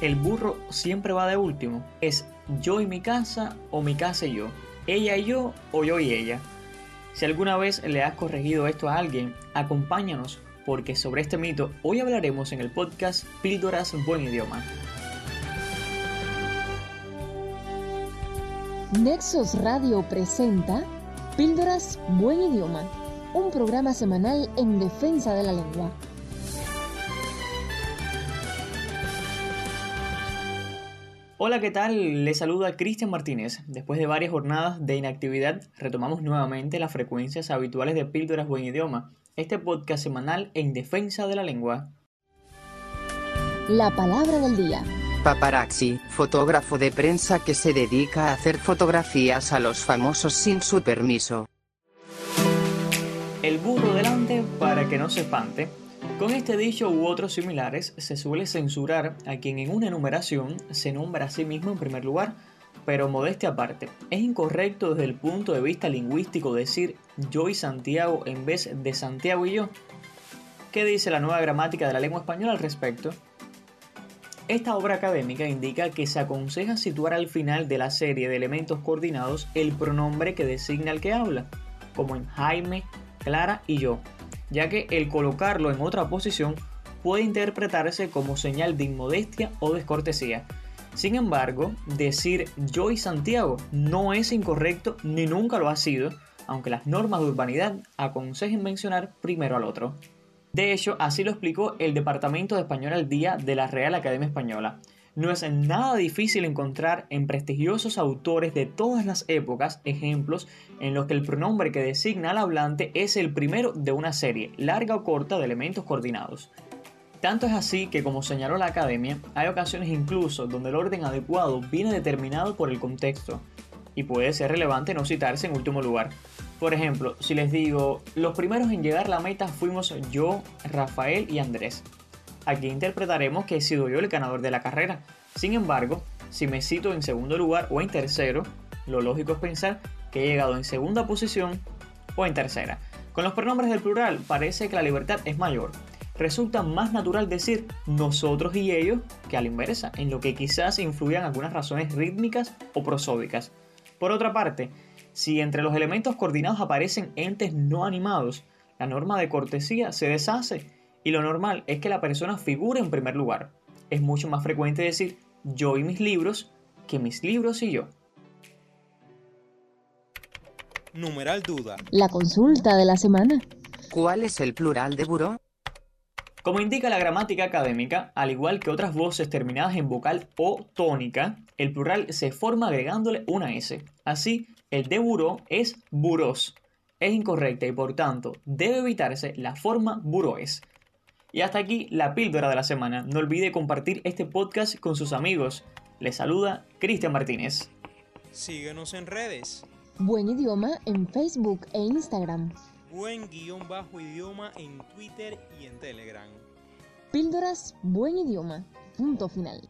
el burro siempre va de último. Es yo y mi casa o mi casa y yo. Ella y yo o yo y ella. Si alguna vez le has corregido esto a alguien, acompáñanos porque sobre este mito hoy hablaremos en el podcast Píldoras Buen Idioma. Nexos Radio presenta Píldoras Buen Idioma, un programa semanal en defensa de la lengua. Hola, ¿qué tal? Les saluda Cristian Martínez. Después de varias jornadas de inactividad, retomamos nuevamente las frecuencias habituales de Píldoras Buen Idioma, este podcast semanal en defensa de la lengua. La palabra del día. Paparazzi, fotógrafo de prensa que se dedica a hacer fotografías a los famosos sin su permiso. El burro delante para que no se espante. Con este dicho u otros similares se suele censurar a quien en una enumeración se nombra a sí mismo en primer lugar, pero modestia aparte, es incorrecto desde el punto de vista lingüístico decir yo y Santiago en vez de Santiago y yo. ¿Qué dice la nueva gramática de la lengua española al respecto? Esta obra académica indica que se aconseja situar al final de la serie de elementos coordinados el pronombre que designa al que habla, como en Jaime, Clara y yo, ya que el colocarlo en otra posición puede interpretarse como señal de inmodestia o descortesía. Sin embargo, decir yo y Santiago no es incorrecto ni nunca lo ha sido, aunque las normas de urbanidad aconsejen mencionar primero al otro. De hecho, así lo explicó el Departamento de Español al Día de la Real Academia Española. No es nada difícil encontrar en prestigiosos autores de todas las épocas ejemplos en los que el pronombre que designa al hablante es el primero de una serie, larga o corta, de elementos coordinados. Tanto es así que, como señaló la academia, hay ocasiones incluso donde el orden adecuado viene determinado por el contexto y puede ser relevante no citarse en último lugar. Por ejemplo, si les digo, los primeros en llegar a la meta fuimos yo, Rafael y Andrés. Aquí interpretaremos que he sido yo el ganador de la carrera. Sin embargo, si me cito en segundo lugar o en tercero, lo lógico es pensar que he llegado en segunda posición o en tercera. Con los pronombres del plural parece que la libertad es mayor. Resulta más natural decir nosotros y ellos que a la inversa, en lo que quizás influyan algunas razones rítmicas o prosódicas. Por otra parte, si entre los elementos coordinados aparecen entes no animados, la norma de cortesía se deshace y lo normal es que la persona figure en primer lugar. Es mucho más frecuente decir yo y mis libros que mis libros y yo. Numeral duda. La consulta de la semana. ¿Cuál es el plural de buró? Como indica la gramática académica, al igual que otras voces terminadas en vocal o tónica, el plural se forma agregándole una S. Así, el de buró es burós. Es incorrecta y por tanto debe evitarse la forma buroes. Y hasta aquí la píldora de la semana. No olvide compartir este podcast con sus amigos. Les saluda Cristian Martínez. Síguenos en redes. Buen idioma en Facebook e Instagram. Buen guion bajo idioma en Twitter y en Telegram. Píldoras Buen Idioma. Punto final.